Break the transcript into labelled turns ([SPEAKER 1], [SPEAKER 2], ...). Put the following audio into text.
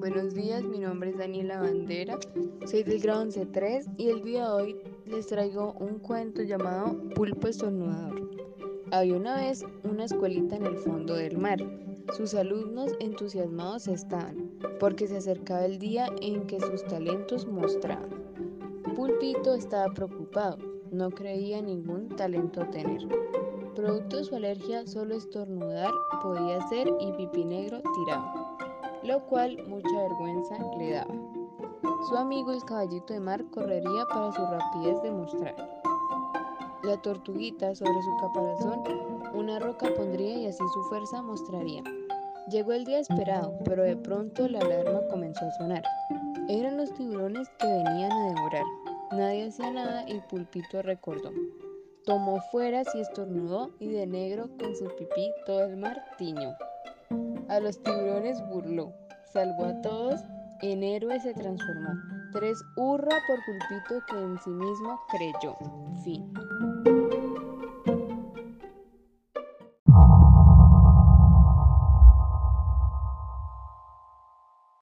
[SPEAKER 1] días, mi nombre es Daniela Bandera, soy del grado 11.3 y el día de hoy les traigo un cuento llamado Pulpo Estornudador. Había una vez una escuelita en el fondo del mar. Sus alumnos entusiasmados estaban, porque se acercaba el día en que sus talentos mostraban. Pulpito estaba preocupado, no creía ningún talento tener. Producto de su alergia, solo estornudar podía hacer y pipí negro tiraba lo cual mucha vergüenza le daba. Su amigo el caballito de mar correría para su rapidez de mostrar. La tortuguita sobre su caparazón una roca pondría y así su fuerza mostraría. Llegó el día esperado, pero de pronto la alarma comenzó a sonar. Eran los tiburones que venían a devorar. Nadie hacía nada y Pulpito recordó. Tomó fueras y estornudó y de negro con su pipí todo el mar tiñó. A los tiburones burló, salvó a todos, en héroe se transformó. Tres hurra por Pulpito que en sí mismo creyó. Fin.